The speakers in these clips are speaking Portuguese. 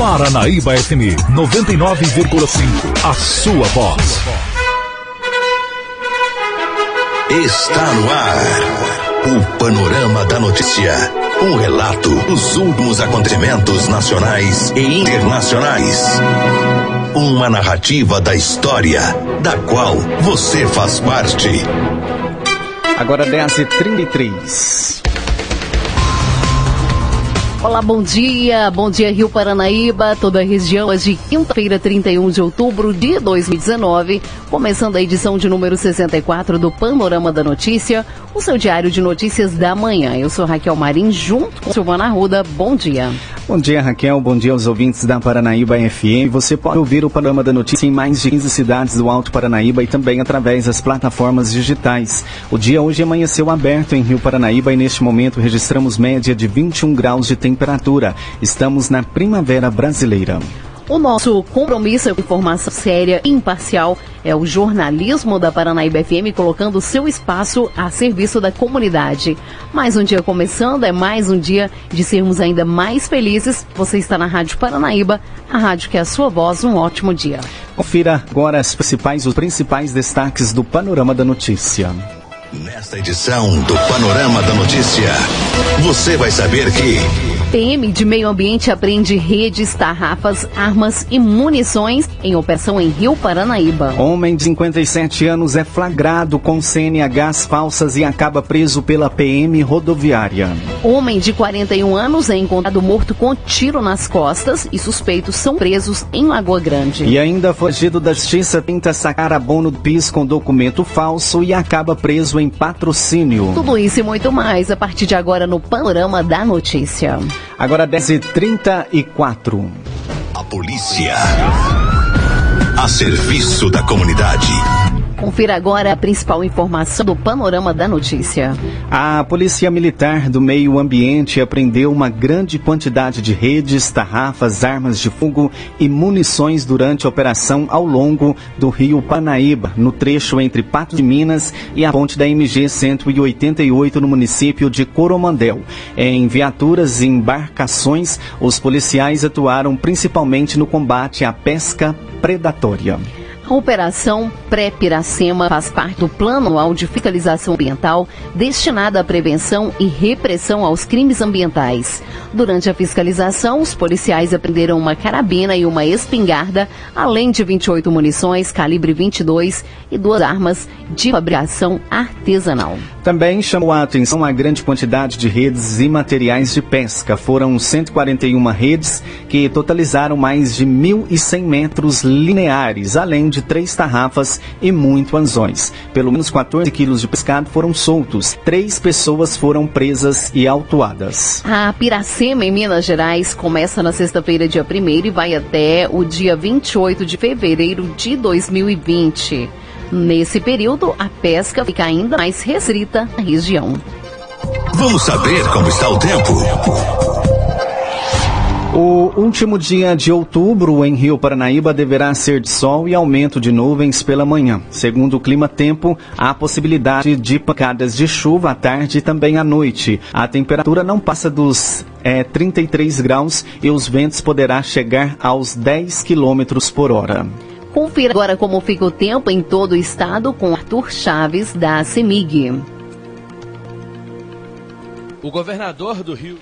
Paranaíba FM 99,5. A sua voz. Está no ar. O Panorama da Notícia. Um relato dos últimos acontecimentos nacionais e internacionais. Uma narrativa da história, da qual você faz parte. Agora 10h33. Olá, bom dia. Bom dia, Rio Paranaíba, toda a região. Hoje, quinta-feira, 31 de outubro de 2019. Começando a edição de número 64 do Panorama da Notícia, o seu diário de notícias da manhã. Eu sou Raquel Marim, junto com Silvana Arruda. Bom dia. Bom dia, Raquel. Bom dia aos ouvintes da Paranaíba FM. Você pode ouvir o Panorama da Notícia em mais de 15 cidades do Alto Paranaíba e também através das plataformas digitais. O dia hoje amanheceu aberto em Rio Paranaíba e neste momento registramos média de 21 graus de temperatura. Estamos na primavera brasileira. O nosso compromisso com informação séria e imparcial é o jornalismo da Paranaíba FM colocando seu espaço a serviço da comunidade. Mais um dia começando, é mais um dia de sermos ainda mais felizes. Você está na Rádio Paranaíba, a rádio que é a sua voz. Um ótimo dia. Confira agora as principais, os principais destaques do Panorama da Notícia. Nesta edição do Panorama da Notícia, você vai saber que. PM de Meio Ambiente apreende redes, tarrafas, armas e munições em operação em Rio Paranaíba. Homem de 57 anos é flagrado com CNHs falsas e acaba preso pela PM rodoviária. Homem de 41 anos é encontrado morto com tiro nas costas e suspeitos são presos em Lagoa Grande. E ainda fogido da justiça tenta sacar abono do PIS com documento falso e acaba preso em patrocínio. Tudo isso e muito mais a partir de agora no Panorama da Notícia. Agora 10h34. A polícia. A serviço da comunidade. Confira agora a principal informação do Panorama da Notícia. A Polícia Militar do Meio Ambiente apreendeu uma grande quantidade de redes, tarrafas, armas de fogo e munições durante a operação ao longo do rio Paranaíba, no trecho entre Patos de Minas e a ponte da MG 188 no município de Coromandel. Em viaturas e embarcações, os policiais atuaram principalmente no combate à pesca predatória. A Operação Pré-Piracema faz parte do Plano Anual de Fiscalização Ambiental destinada à prevenção e repressão aos crimes ambientais. Durante a fiscalização, os policiais apreenderam uma carabina e uma espingarda, além de 28 munições calibre 22 e duas armas de fabricação artesanal. Também chamou a atenção a grande quantidade de redes e materiais de pesca. Foram 141 redes que totalizaram mais de 1.100 metros lineares, além de três tarrafas e muito anzóis. Pelo menos 14 quilos de pescado foram soltos. Três pessoas foram presas e autuadas. A Piracema, em Minas Gerais, começa na sexta-feira, dia 1 e vai até o dia 28 de fevereiro de 2020. Nesse período, a pesca fica ainda mais restrita na região. Vamos saber como está o tempo. O último dia de outubro em Rio Paranaíba deverá ser de sol e aumento de nuvens pela manhã. Segundo o Clima Tempo, há possibilidade de pancadas de chuva à tarde e também à noite. A temperatura não passa dos é, 33 graus e os ventos poderá chegar aos 10 quilômetros por hora. Confira agora como fica o tempo em todo o estado com Arthur Chaves, da CEMIG. O governador do Rio.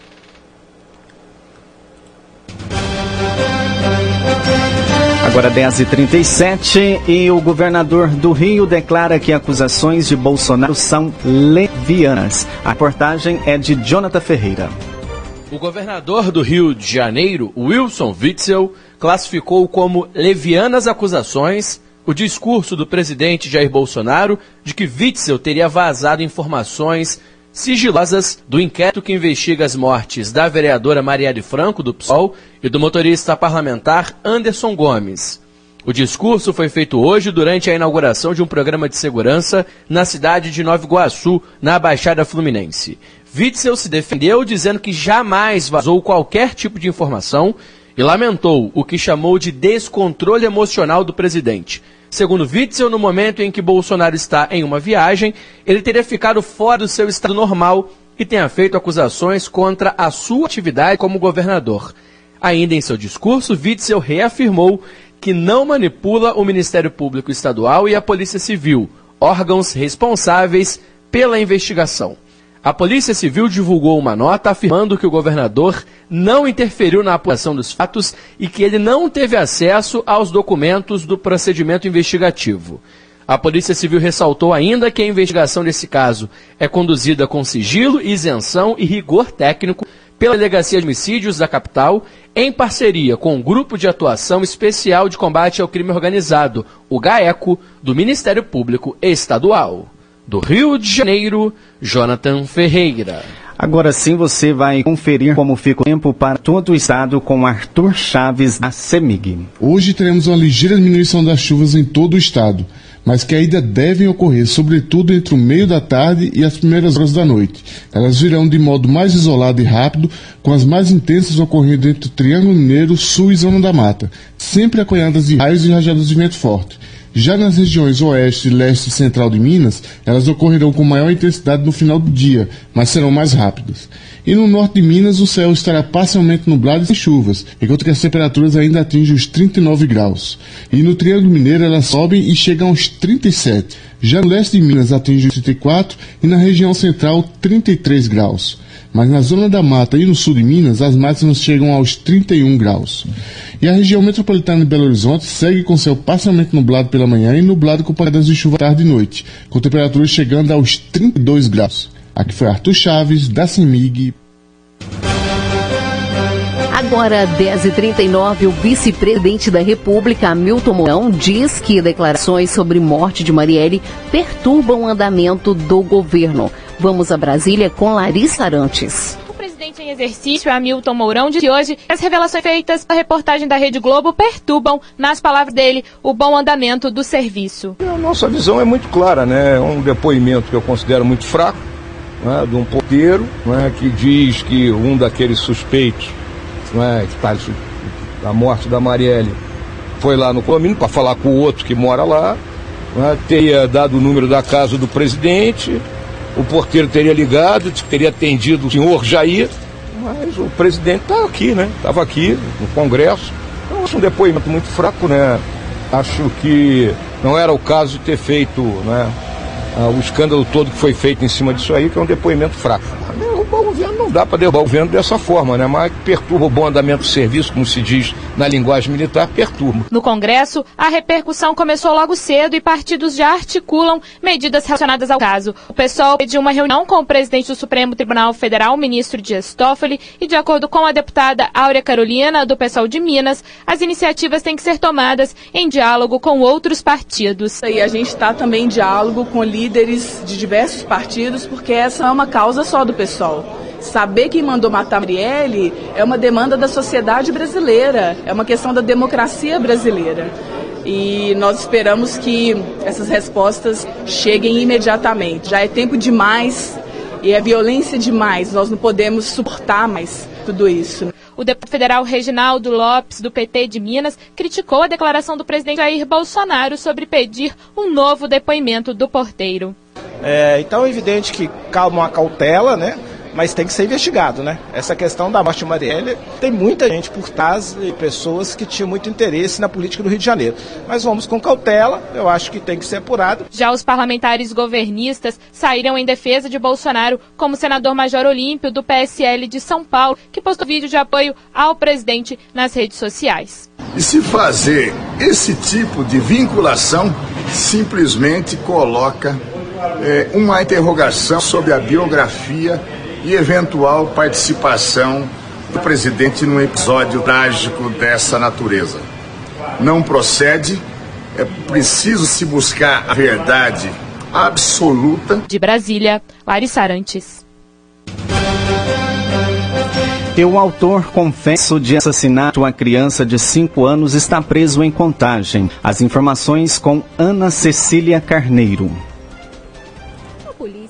Agora 10h37 e o governador do Rio declara que acusações de Bolsonaro são levianas. A reportagem é de Jonathan Ferreira. O governador do Rio de Janeiro, Wilson Witzel, classificou como levianas acusações o discurso do presidente Jair Bolsonaro de que Witzel teria vazado informações sigilosas do inquérito que investiga as mortes da vereadora Marielle Franco, do PSOL, e do motorista parlamentar Anderson Gomes. O discurso foi feito hoje durante a inauguração de um programa de segurança na cidade de Nova Iguaçu, na Baixada Fluminense. Witzel se defendeu dizendo que jamais vazou qualquer tipo de informação e lamentou o que chamou de descontrole emocional do presidente. Segundo Witzel, no momento em que Bolsonaro está em uma viagem, ele teria ficado fora do seu estado normal e tenha feito acusações contra a sua atividade como governador. Ainda em seu discurso, Witzel reafirmou que não manipula o Ministério Público Estadual e a Polícia Civil, órgãos responsáveis pela investigação. A Polícia Civil divulgou uma nota afirmando que o governador não interferiu na apuração dos fatos e que ele não teve acesso aos documentos do procedimento investigativo. A Polícia Civil ressaltou ainda que a investigação desse caso é conduzida com sigilo, isenção e rigor técnico pela Delegacia de Homicídios da capital, em parceria com o Grupo de Atuação Especial de Combate ao Crime Organizado, o GAECO, do Ministério Público Estadual. Do Rio de Janeiro, Jonathan Ferreira. Agora sim você vai conferir como fica o tempo para todo o estado com Arthur Chaves da CEMIG. Hoje teremos uma ligeira diminuição das chuvas em todo o estado, mas que ainda devem ocorrer, sobretudo entre o meio da tarde e as primeiras horas da noite. Elas virão de modo mais isolado e rápido, com as mais intensas ocorrendo entre o Triângulo Mineiro, Sul e Zona da Mata, sempre acompanhadas de raios e rajadas de vento forte. Já nas regiões oeste, leste e central de Minas, elas ocorrerão com maior intensidade no final do dia, mas serão mais rápidas. E no norte de Minas, o céu estará parcialmente nublado e sem chuvas, enquanto que as temperaturas ainda atingem os 39 graus. E no Triângulo Mineiro, elas sobem e chegam aos 37. Já no leste de Minas, atingem os 34 e na região central, 33 graus mas na zona da mata e no sul de Minas as máximas chegam aos 31 graus. E a região metropolitana de Belo Horizonte segue com céu parcialmente nublado pela manhã e nublado com paradas de chuva tarde e noite, com temperaturas chegando aos 32 graus. Aqui foi Arthur Chaves, da CEMIG. Agora, 10h39, o vice-presidente da República, Hamilton Mourão, diz que declarações sobre morte de Marielle perturbam o andamento do governo. Vamos a Brasília com Larissa Arantes presidente em exercício, Hamilton Mourão, disse hoje que as revelações feitas na reportagem da Rede Globo perturbam, nas palavras dele, o bom andamento do serviço. A nossa visão é muito clara, né? É um depoimento que eu considero muito fraco, né? de um porteiro, né? que diz que um daqueles suspeitos, né? que está da morte da Marielle, foi lá no condomínio para falar com o outro que mora lá, né? teria dado o número da casa do presidente, o porteiro teria ligado, teria atendido o senhor Jair, mas o presidente está aqui, né? Estava aqui no Congresso. Então, acho um depoimento muito fraco, né? Acho que não era o caso de ter feito né, o escândalo todo que foi feito em cima disso aí, que é um depoimento fraco derrubar o governo não dá para derrubar o governo dessa forma, né? Mas perturba o bom andamento do serviço, como se diz na linguagem militar, perturba. No Congresso, a repercussão começou logo cedo e partidos já articulam medidas relacionadas ao caso. O PSOL pediu uma reunião com o presidente do Supremo Tribunal Federal, o ministro Dias Toffoli, e de acordo com a deputada Áurea Carolina, do PSOL de Minas, as iniciativas têm que ser tomadas em diálogo com outros partidos. E a gente está também em diálogo com líderes de diversos partidos, porque essa é uma causa só do PSOL. Saber quem mandou matar Marielle é uma demanda da sociedade brasileira, é uma questão da democracia brasileira. E nós esperamos que essas respostas cheguem imediatamente. Já é tempo demais e é violência demais, nós não podemos suportar mais tudo isso. O deputado federal Reginaldo Lopes, do PT de Minas, criticou a declaração do presidente Jair Bolsonaro sobre pedir um novo depoimento do porteiro. É, então é evidente que calma uma cautela, né? Mas tem que ser investigado, né? Essa questão da morte de Marielle, tem muita gente por trás e pessoas que tinham muito interesse na política do Rio de Janeiro. Mas vamos com cautela, eu acho que tem que ser apurado. Já os parlamentares governistas saíram em defesa de Bolsonaro, como o senador Major Olímpio, do PSL de São Paulo, que postou vídeo de apoio ao presidente nas redes sociais. E se fazer esse tipo de vinculação, simplesmente coloca é, uma interrogação sobre a biografia e eventual participação do presidente num episódio trágico dessa natureza. Não procede, é preciso se buscar a verdade absoluta. De Brasília, Larissa Arantes. O autor confesso de assassinato a criança de 5 anos está preso em contagem. As informações com Ana Cecília Carneiro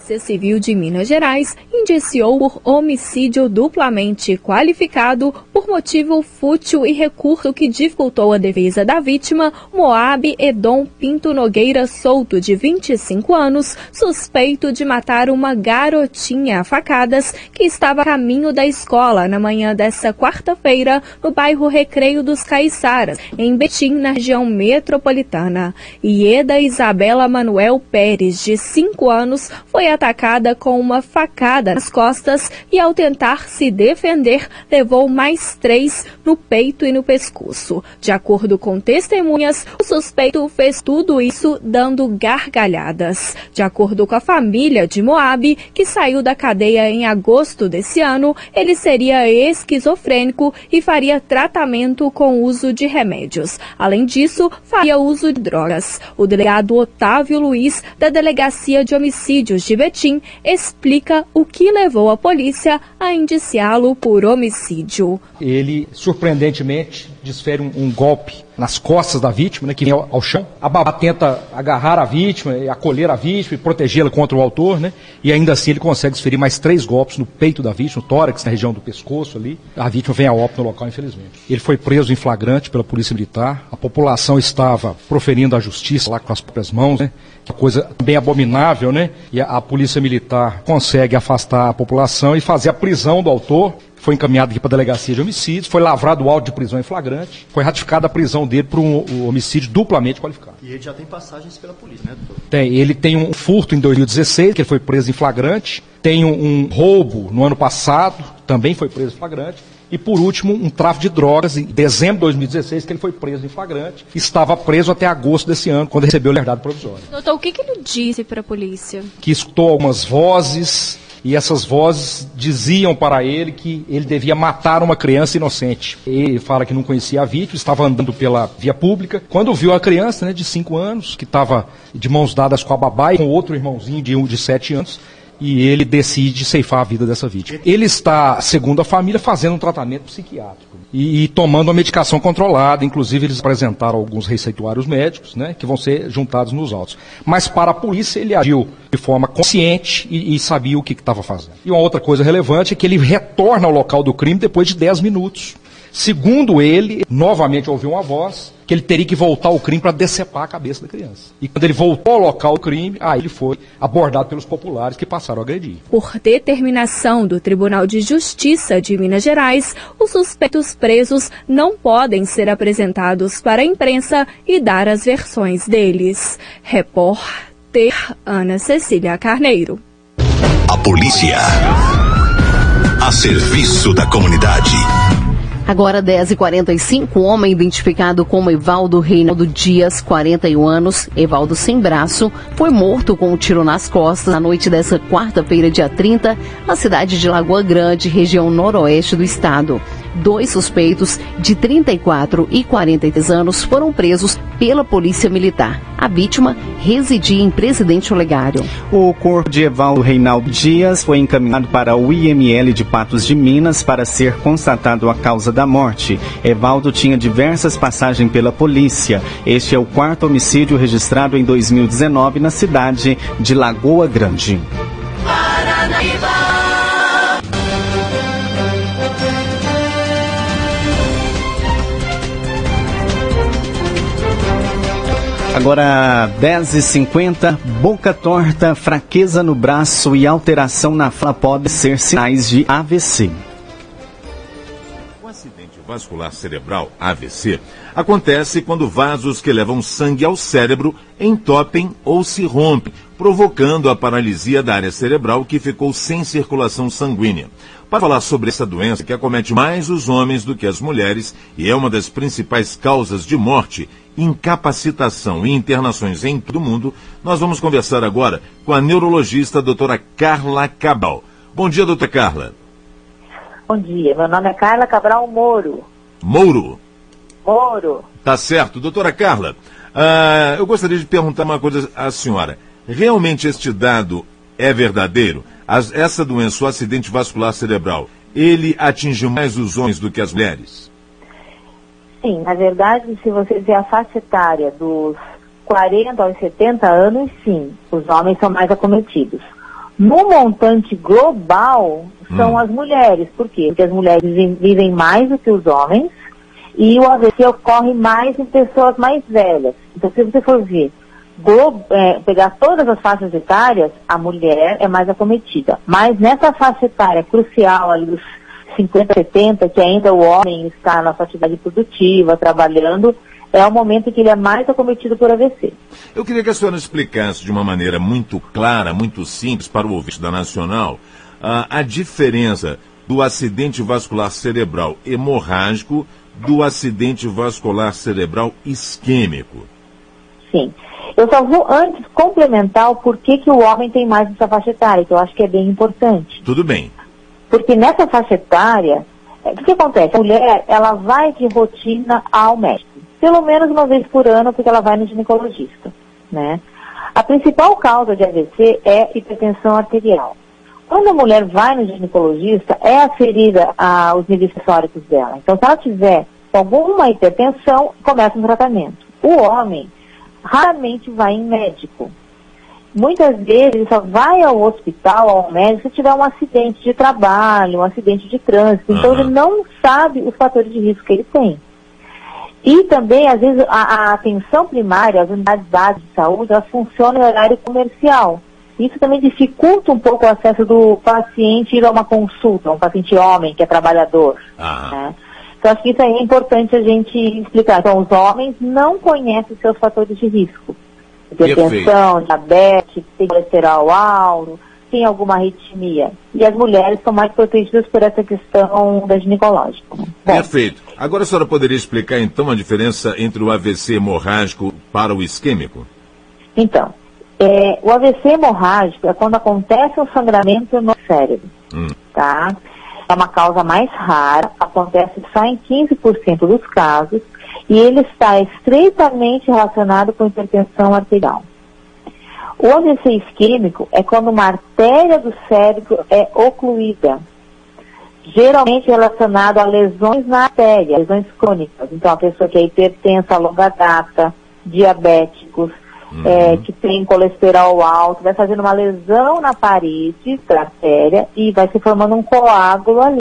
Polícia Civil de Minas Gerais indiciou por homicídio duplamente qualificado por motivo fútil e recurso que dificultou a defesa da vítima, Moab Edom Pinto Nogueira Souto, de 25 anos, suspeito de matar uma garotinha a facadas que estava a caminho da escola na manhã desta quarta-feira no bairro Recreio dos Caiçaras, em Betim, na região metropolitana. Ieda Isabela Manuel Pérez, de 5 anos, foi atacada com uma facada nas costas e, ao tentar se defender, levou mais três no peito e no pescoço. De acordo com testemunhas, o suspeito fez tudo isso dando gargalhadas. De acordo com a família de Moab, que saiu da cadeia em agosto desse ano, ele seria esquizofrênico e faria tratamento com uso de remédios. Além disso, faria uso de drogas. O delegado Otávio Luiz, da Delegacia de Homicídios de Betim, explica o que levou a polícia a indiciá-lo por homicídio. Ele, surpreendentemente, desfere um, um golpe nas costas da vítima, né, que vem ao, ao, chão. A babá tenta agarrar a vítima, acolher a vítima e protegê-la contra o autor, né? E ainda assim ele consegue desferir mais três golpes no peito da vítima, no tórax, na região do pescoço ali. A vítima vem a óbito no local, infelizmente. Ele foi preso em flagrante pela polícia militar. A população estava proferindo a justiça lá com as próprias mãos, né? Que coisa bem abominável, né? E a, a polícia militar consegue afastar a população e fazer a prisão do autor foi encaminhado aqui para a delegacia de homicídios, foi lavrado o auto de prisão em flagrante, foi ratificada a prisão dele por um, um, homicídio duplamente qualificado. E ele já tem passagens pela polícia, né, doutor? Tem, ele tem um furto em 2016, que ele foi preso em flagrante, tem um, um roubo no ano passado, também foi preso em flagrante, e, por último, um tráfico de drogas em dezembro de 2016, que ele foi preso em flagrante. Estava preso até agosto desse ano, quando recebeu liberdade provisória. Doutor, o que, que ele disse para a polícia? Que escutou algumas vozes, e essas vozes diziam para ele que ele devia matar uma criança inocente. Ele fala que não conhecia a vítima, estava andando pela via pública, quando viu a criança né, de 5 anos, que estava de mãos dadas com a babá e com outro irmãozinho de, de 7 anos, e ele decide ceifar a vida dessa vítima. Ele está, segundo a família, fazendo um tratamento psiquiátrico e, e, tomando uma medicação controlada. Inclusive, eles apresentaram alguns receituários médicos, né, que vão ser juntados nos autos. Mas para a polícia, ele agiu de forma consciente e, e sabia o que estava fazendo. E uma outra coisa relevante é que ele retorna ao local do crime depois de 10 minutos. Segundo ele, novamente ouviu uma voz que ele teria que voltar ao crime para decepar a cabeça da criança. E quando ele voltou ao local do crime, aí ele foi abordado pelos populares que passaram a agredir. Por determinação do Tribunal de Justiça de Minas Gerais, os suspeitos presos não podem ser apresentados para a imprensa e dar as versões deles. Repórter Ana Cecília Carneiro. A polícia. A serviço da comunidade. Agora 10h45, um homem identificado como Evaldo Reinaldo Dias, 41 anos, Evaldo sem braço, foi morto com um tiro nas costas na noite dessa quarta-feira, dia 30, na cidade de Lagoa Grande, região noroeste do estado. Dois suspeitos de 34 e 43 anos foram presos pela Polícia Militar. A vítima residia em Presidente Olegário. O corpo de Evaldo Reinaldo Dias foi encaminhado para o IML de Patos de Minas para ser constatado a causa da morte. Evaldo tinha diversas passagens pela polícia. Este é o quarto homicídio registrado em 2019 na cidade de Lagoa Grande. Paranaíba. Agora 10h50, boca torta, fraqueza no braço e alteração na fala podem ser sinais de AVC. O acidente vascular cerebral, AVC, acontece quando vasos que levam sangue ao cérebro entopem ou se rompem, provocando a paralisia da área cerebral que ficou sem circulação sanguínea. Para falar sobre essa doença que acomete mais os homens do que as mulheres e é uma das principais causas de morte, incapacitação e internações em todo o mundo, nós vamos conversar agora com a neurologista doutora Carla Cabral. Bom dia, doutora Carla. Bom dia, meu nome é Carla Cabral Moro. Mouro? Moro. Tá certo. Doutora Carla, uh, eu gostaria de perguntar uma coisa à senhora. Realmente este dado é verdadeiro? As, essa doença, o acidente vascular cerebral, ele atinge mais os homens do que as mulheres? Sim, na verdade, se você ver a faixa etária dos 40 aos 70 anos, sim, os homens são mais acometidos. No montante global, são Hum. as mulheres. Por quê? Porque as mulheres vivem, vivem mais do que os homens e o AVC ocorre mais em pessoas mais velhas. Então, se você for ver, é, pegar todas as faixas etárias, a mulher é mais acometida. Mas nessa faixa etária crucial, ali dos 50, 70, que ainda o homem está na sua atividade produtiva, trabalhando, é o momento que ele é mais acometido por AVC. Eu queria que a senhora explicasse de uma maneira muito clara, muito simples para o ouvinte da Nacional, ah, a diferença do acidente vascular cerebral hemorrágico do acidente vascular cerebral isquêmico. Sim. Eu só vou antes complementar o porquê que o homem tem mais essa faixa etária, que eu acho que é bem importante. Tudo bem. Porque nessa faixa etária, é, o que, acontece? A mulher, ela vai de rotina ao médico. Pelo menos uma vez por ano, porque ela vai no ginecologista, né? A principal causa de AVC é hipertensão arterial. Quando a mulher vai no ginecologista, é aferida aos níveis sensóricos dela. Então, se ela tiver alguma hipertensão, começa um tratamento. O homem raramente vai em médico. Muitas vezes ele só vai ao hospital, ao médico, se tiver um acidente de trabalho, um acidente de trânsito. Então ele não sabe os fatores de risco que ele tem. E também, às vezes, a, a atenção primária, as unidades básicas de saúde, elas funcionam em horário comercial. Isso também dificulta um pouco o acesso do paciente ir a uma consulta, um paciente homem que é trabalhador. né? Então, acho que isso aí é importante a gente explicar. Então, os homens não conhecem seus fatores de risco. Hipertensão, diabetes, tem colesterol alto, tem alguma arritmia. E as mulheres são mais protegidas por essa questão da ginecológica. né? Perfeito. Agora a senhora poderia explicar então a diferença entre o AVC hemorrágico para o isquêmico? Então, é, o AVC hemorrágico é quando acontece um sangramento no cérebro, Hum. tá? É uma causa mais rara, acontece só em 15% dos casos e ele está estreitamente relacionado com hipertensão arterial. O AVC isquêmico é quando uma artéria do cérebro é ocluída, geralmente relacionado a lesões na artéria, lesões crônicas. Então, a pessoa que é hipertensa a longa data, diabéticos, é, que tem colesterol alto, vai fazendo uma lesão na parede da artéria e vai se formando um coágulo ali,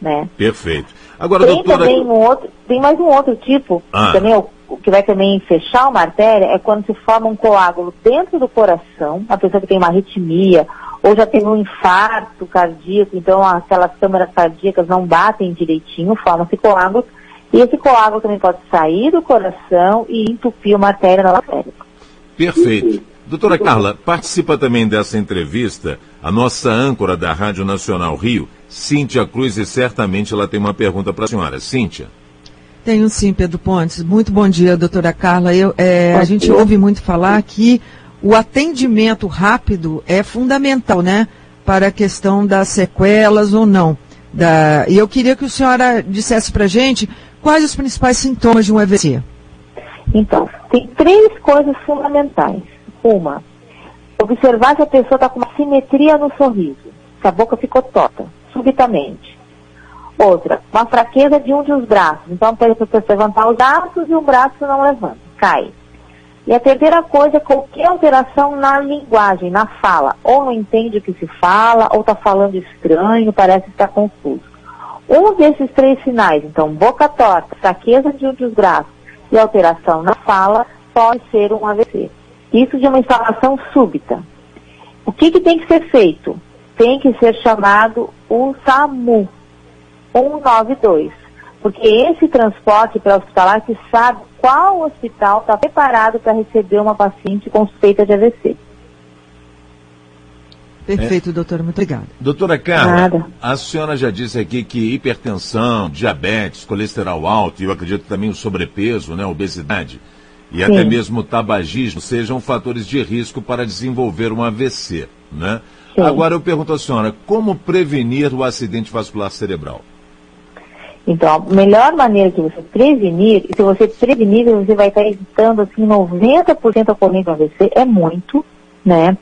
né? Perfeito. Agora, tem doutora. também um outro, tem mais um outro tipo, Ah. também é o, o que vai também fechar uma artéria, é quando se forma um coágulo dentro do coração, a pessoa que tem uma arritmia, ou já teve um infarto cardíaco, então aquelas câmaras cardíacas não batem direitinho, formam-se coágulos, e esse coágulo também pode sair do coração e entupir uma artéria na artéria. Perfeito. Doutora Carla, participa também dessa entrevista a nossa âncora da Rádio Nacional Rio, Cíntia Cruz, e certamente ela tem uma pergunta para a senhora. Cíntia. Tenho sim, Pedro Pontes. Muito bom dia, doutora Carla. Eu, é, a gente ouve muito falar que o atendimento rápido é fundamental, né? Para a questão das sequelas ou não. Da, e eu queria que a senhora dissesse para gente quais os principais sintomas de um AVC. Então, tem três coisas fundamentais. Uma, observar se a pessoa está com uma simetria no sorriso, se a boca ficou torta, subitamente. Outra, uma fraqueza de um dos braços. Então, a pessoa levantar os braços e o braço não levanta, cai. E a terceira coisa qualquer alteração na linguagem, na fala. Ou não entende o que se fala, ou está falando estranho, parece estar confuso. Um desses três sinais, então, boca torta, fraqueza de um dos braços e alteração na fala, pode ser um AVC. Isso de uma instalação súbita. O que, que tem que ser feito? Tem que ser chamado o SAMU 192. Porque esse transporte para hospitalar que sabe qual hospital está preparado para receber uma paciente com suspeita de AVC. Perfeito, doutora. Muito obrigada. Doutora Carla, Nada. a senhora já disse aqui que hipertensão, diabetes, colesterol alto e eu acredito também o sobrepeso, né, obesidade e Sim. até mesmo o tabagismo sejam fatores de risco para desenvolver um AVC, né? Sim. Agora eu pergunto à senhora, como prevenir o acidente vascular cerebral? Então, a melhor maneira de você prevenir, e se você prevenir, você vai estar evitando assim 90% a ocorrência do AVC, é muito, né?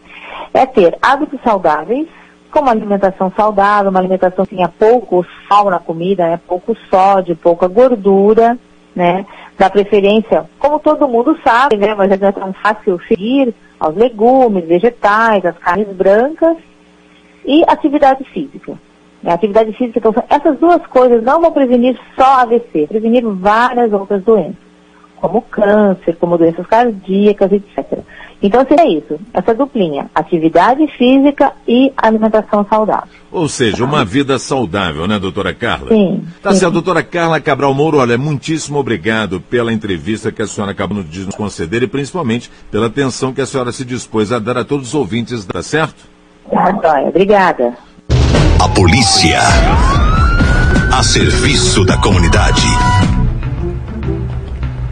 É ter hábitos saudáveis, como alimentação saudável, uma alimentação que tenha pouco sal na comida, né? pouco sódio, pouca gordura, né? Da preferência, como todo mundo sabe, né? Mas não é tão fácil seguir aos legumes, vegetais, as carnes brancas e atividade física. Atividade física, então, essas duas coisas não vão prevenir só AVC, prevenir várias outras doenças, como câncer, como doenças cardíacas, etc. Então seria isso, essa duplinha, atividade física e alimentação saudável. Ou seja, uma vida saudável, né, doutora Carla? Sim. Tá sim. certo, doutora Carla Cabral Mouro, olha, muitíssimo obrigado pela entrevista que a senhora acabou de nos conceder e principalmente pela atenção que a senhora se dispôs a dar a todos os ouvintes, tá certo? Tá, joia. Obrigada. A polícia. A serviço da comunidade.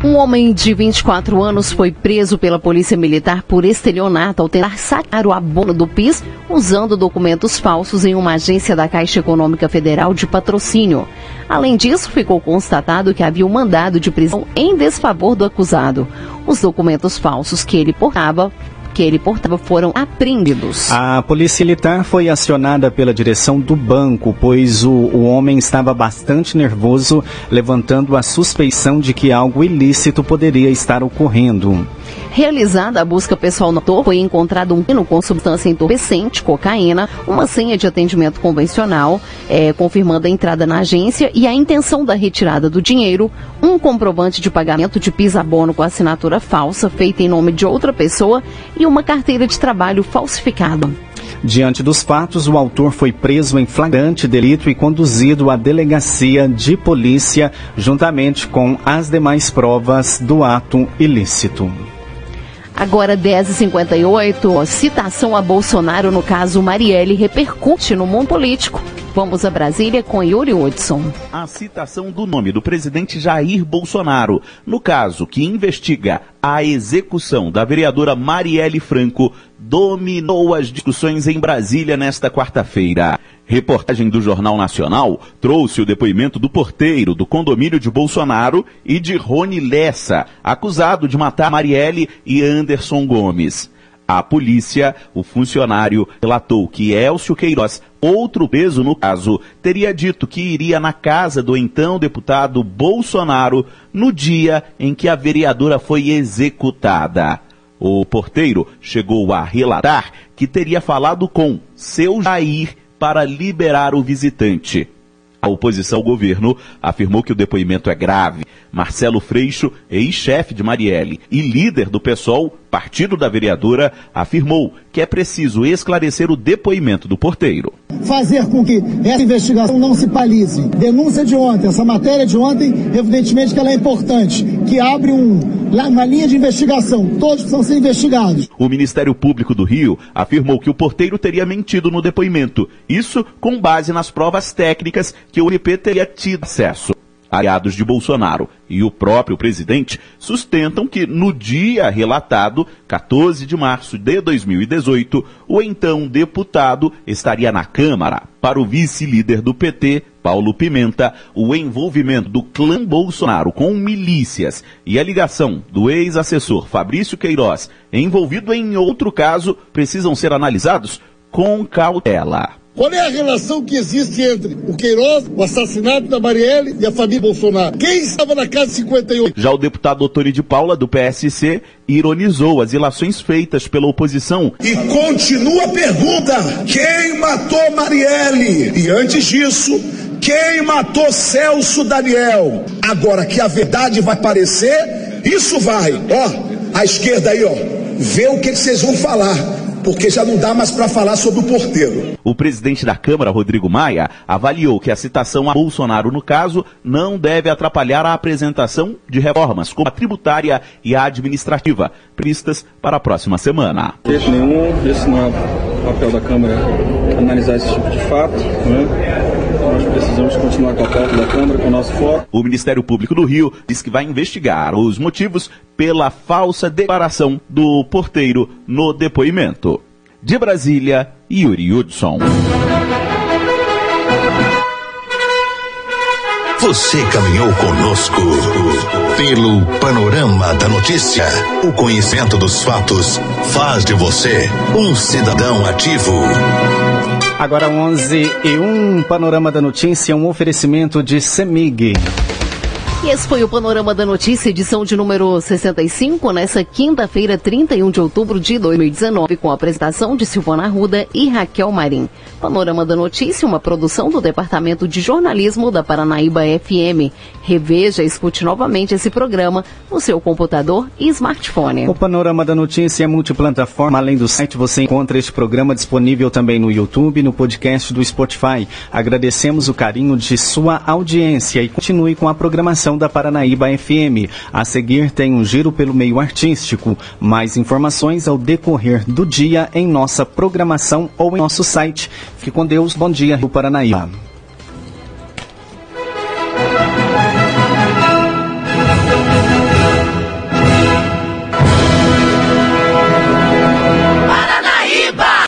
Um homem de 24 anos foi preso pela Polícia Militar por estelionato ao tentar sacar o abono do PIS usando documentos falsos em uma agência da Caixa Econômica Federal de patrocínio. Além disso, ficou constatado que havia um mandado de prisão em desfavor do acusado. Os documentos falsos que ele portava que ele portava foram apreendidos. A polícia militar foi acionada pela direção do banco, pois o, o homem estava bastante nervoso, levantando a suspeição de que algo ilícito poderia estar ocorrendo. Realizada a busca pessoal no autor, foi encontrado um pino com substância entorpecente, cocaína, uma senha de atendimento convencional, é, confirmando a entrada na agência e a intenção da retirada do dinheiro, um comprovante de pagamento de PIS-abono com assinatura falsa, feita em nome de outra pessoa, e uma carteira de trabalho falsificada. Diante dos fatos, o autor foi preso em flagrante delito e conduzido à delegacia de polícia, juntamente com as demais provas do ato ilícito. Agora 10h58, citação a Bolsonaro no caso Marielle repercute no mundo político. Vamos a Brasília com Yuri Hudson. A citação do nome do presidente Jair Bolsonaro, no caso que investiga a execução da vereadora Marielle Franco, dominou as discussões em Brasília nesta quarta-feira. Reportagem do Jornal Nacional trouxe o depoimento do porteiro do condomínio de Bolsonaro e de Rony Lessa, acusado de matar Marielle e Anderson Gomes. A polícia, o funcionário, relatou que Elcio Queiroz, outro preso no caso, teria dito que iria na casa do então deputado Bolsonaro no dia em que a vereadora foi executada. O porteiro chegou a relatar que teria falado com seu Jair para liberar o visitante. A oposição ao governo afirmou que o depoimento é grave. Marcelo Freixo, ex-chefe de Marielle e líder do PSOL, partido da vereadora, afirmou que é preciso esclarecer o depoimento do porteiro. Fazer com que essa investigação não se palize. Denúncia de ontem, essa matéria de ontem, evidentemente que ela é importante, que abre um, uma linha de investigação. Todos precisam ser investigados. O Ministério Público do Rio afirmou que o porteiro teria mentido no depoimento. Isso com base nas provas técnicas que o MP teria tido acesso aliados de Bolsonaro e o próprio presidente sustentam que no dia relatado, 14 de março de 2018, o então deputado estaria na Câmara. Para o vice-líder do PT, Paulo Pimenta, o envolvimento do clã Bolsonaro com milícias e a ligação do ex-assessor Fabrício Queiroz envolvido em outro caso precisam ser analisados com cautela. Qual é a relação que existe entre o Queiroz, o assassinato da Marielle e a família Bolsonaro? Quem estava na casa 58? Já o deputado Otoni de Paula, do PSC, ironizou as ilações feitas pela oposição. E continua a pergunta: quem matou Marielle? E antes disso, quem matou Celso Daniel? Agora que a verdade vai aparecer, isso vai. Ó, a esquerda aí, ó, vê o que vocês vão falar porque já não dá mais para falar sobre o porteiro. O presidente da Câmara, Rodrigo Maia, avaliou que a citação a Bolsonaro no caso não deve atrapalhar a apresentação de reformas, como a tributária e a administrativa, previstas para a próxima semana. De nenhum, esse não é o papel da Câmara analisar esse tipo de fato, né? Nós precisamos continuar com a pauta da Câmara, com o nosso foco. O Ministério Público do Rio diz que vai investigar os motivos pela falsa declaração do porteiro no depoimento. De Brasília, Yuri Hudson. Você caminhou conosco pelo panorama da notícia. O conhecimento dos fatos faz de você um cidadão ativo. Agora 11 e um panorama da notícia, um oferecimento de Semig. E esse foi o Panorama da Notícia, edição de número 65, nessa quinta-feira, 31 de outubro de 2019, com a apresentação de Silvana Arruda e Raquel Marim. Panorama da Notícia, uma produção do Departamento de Jornalismo da Paranaíba FM. Reveja e escute novamente esse programa no seu computador e smartphone. O Panorama da Notícia é multiplataforma. Além do site, você encontra este programa disponível também no YouTube no podcast do Spotify. Agradecemos o carinho de sua audiência e continue com a da Paranaíba FM. A seguir tem um giro pelo meio artístico. Mais informações ao decorrer do dia em nossa programação ou em nosso site. Fique com Deus. Bom dia, Rio Paranaíba.